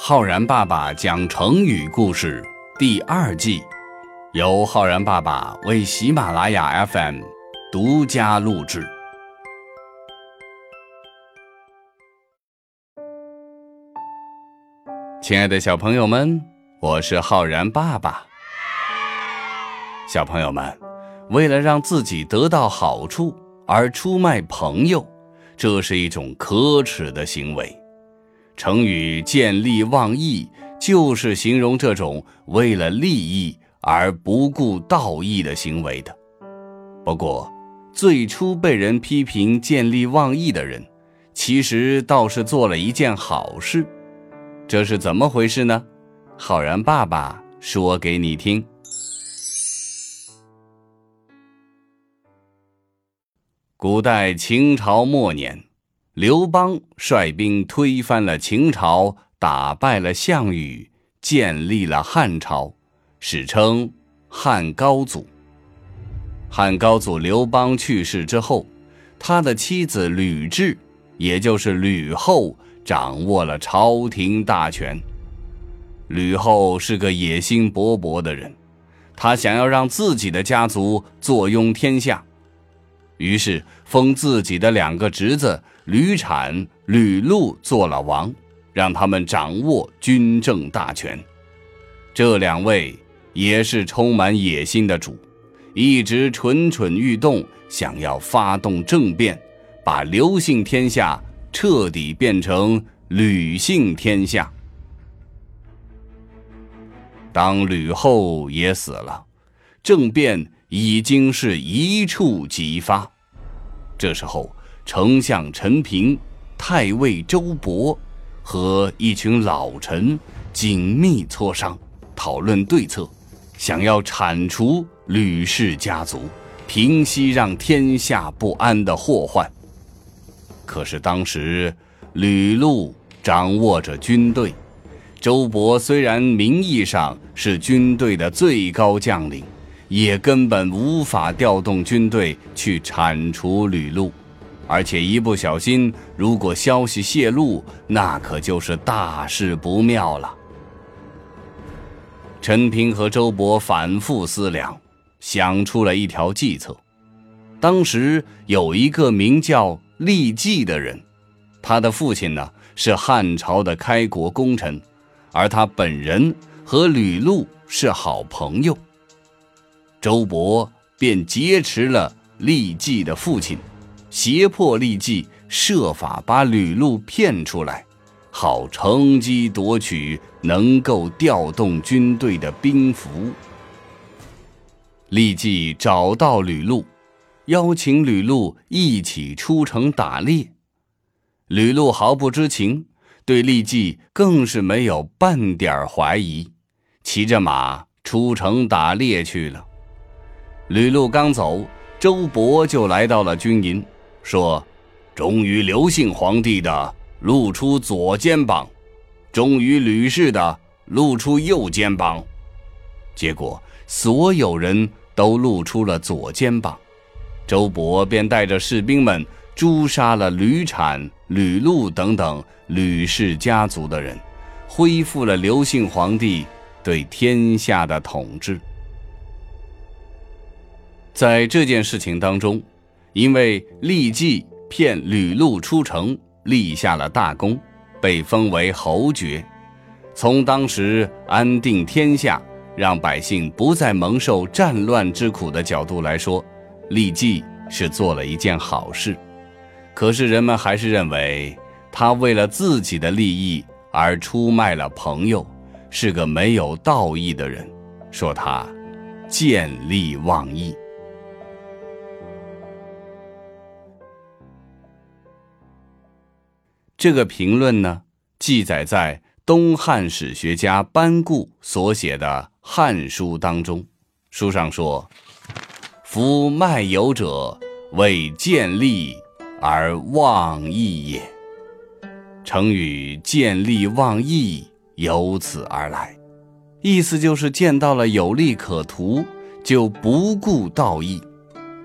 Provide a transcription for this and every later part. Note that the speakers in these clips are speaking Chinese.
浩然爸爸讲成语故事第二季，由浩然爸爸为喜马拉雅 FM 独家录制。亲爱的小朋友们，我是浩然爸爸。小朋友们，为了让自己得到好处而出卖朋友，这是一种可耻的行为。成语“见利忘义”就是形容这种为了利益而不顾道义的行为的。不过，最初被人批评见利忘义的人，其实倒是做了一件好事。这是怎么回事呢？浩然爸爸说给你听。古代秦朝末年。刘邦率兵推翻了秦朝，打败了项羽，建立了汉朝，史称汉高祖。汉高祖刘邦去世之后，他的妻子吕雉，也就是吕后，掌握了朝廷大权。吕后是个野心勃勃的人，她想要让自己的家族坐拥天下，于是封自己的两个侄子。吕产、吕禄做了王，让他们掌握军政大权。这两位也是充满野心的主，一直蠢蠢欲动，想要发动政变，把刘姓天下彻底变成吕姓天下。当吕后也死了，政变已经是一触即发。这时候。丞相陈平、太尉周勃和一群老臣紧密磋商，讨论对策，想要铲除吕氏家族，平息让天下不安的祸患。可是当时吕禄掌握着军队，周勃虽然名义上是军队的最高将领，也根本无法调动军队去铲除吕禄。而且一不小心，如果消息泄露，那可就是大事不妙了。陈平和周勃反复思量，想出了一条计策。当时有一个名叫利季的人，他的父亲呢是汉朝的开国功臣，而他本人和吕禄是好朋友。周勃便劫持了利季的父亲。胁迫利季设法把吕禄骗出来，好乘机夺取能够调动军队的兵符。利季找到吕禄，邀请吕禄一起出城打猎。吕禄毫不知情，对利季更是没有半点怀疑，骑着马出城打猎去了。吕禄刚走，周勃就来到了军营。说：“忠于刘姓皇帝的露出左肩膀，忠于吕氏的露出右肩膀。”结果所有人都露出了左肩膀，周勃便带着士兵们诛杀了吕产、吕禄等等吕氏家族的人，恢复了刘姓皇帝对天下的统治。在这件事情当中。因为利季骗吕禄出城，立下了大功，被封为侯爵。从当时安定天下、让百姓不再蒙受战乱之苦的角度来说，利季是做了一件好事。可是人们还是认为他为了自己的利益而出卖了朋友，是个没有道义的人，说他见利忘义。这个评论呢，记载在东汉史学家班固所写的《汉书》当中。书上说：“夫卖友者，为见利而忘义也。”成语“见利忘义”由此而来，意思就是见到了有利可图，就不顾道义。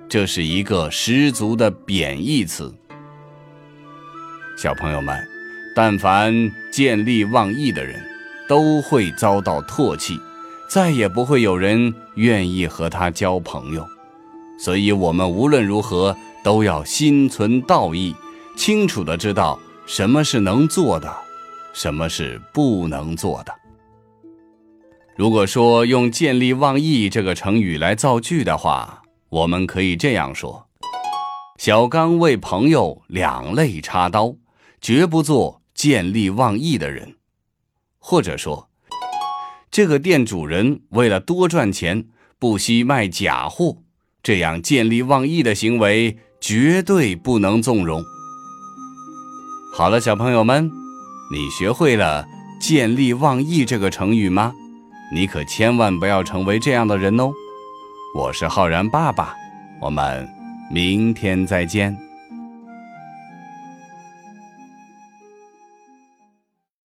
这是一个十足的贬义词。小朋友们，但凡见利忘义的人，都会遭到唾弃，再也不会有人愿意和他交朋友。所以，我们无论如何都要心存道义，清楚的知道什么是能做的，什么是不能做的。如果说用“见利忘义”这个成语来造句的话，我们可以这样说：小刚为朋友两肋插刀，绝不做见利忘义的人；或者说，这个店主人为了多赚钱，不惜卖假货，这样见利忘义的行为绝对不能纵容。好了，小朋友们，你学会了“见利忘义”这个成语吗？你可千万不要成为这样的人哦！我是浩然爸爸，我们明天再见。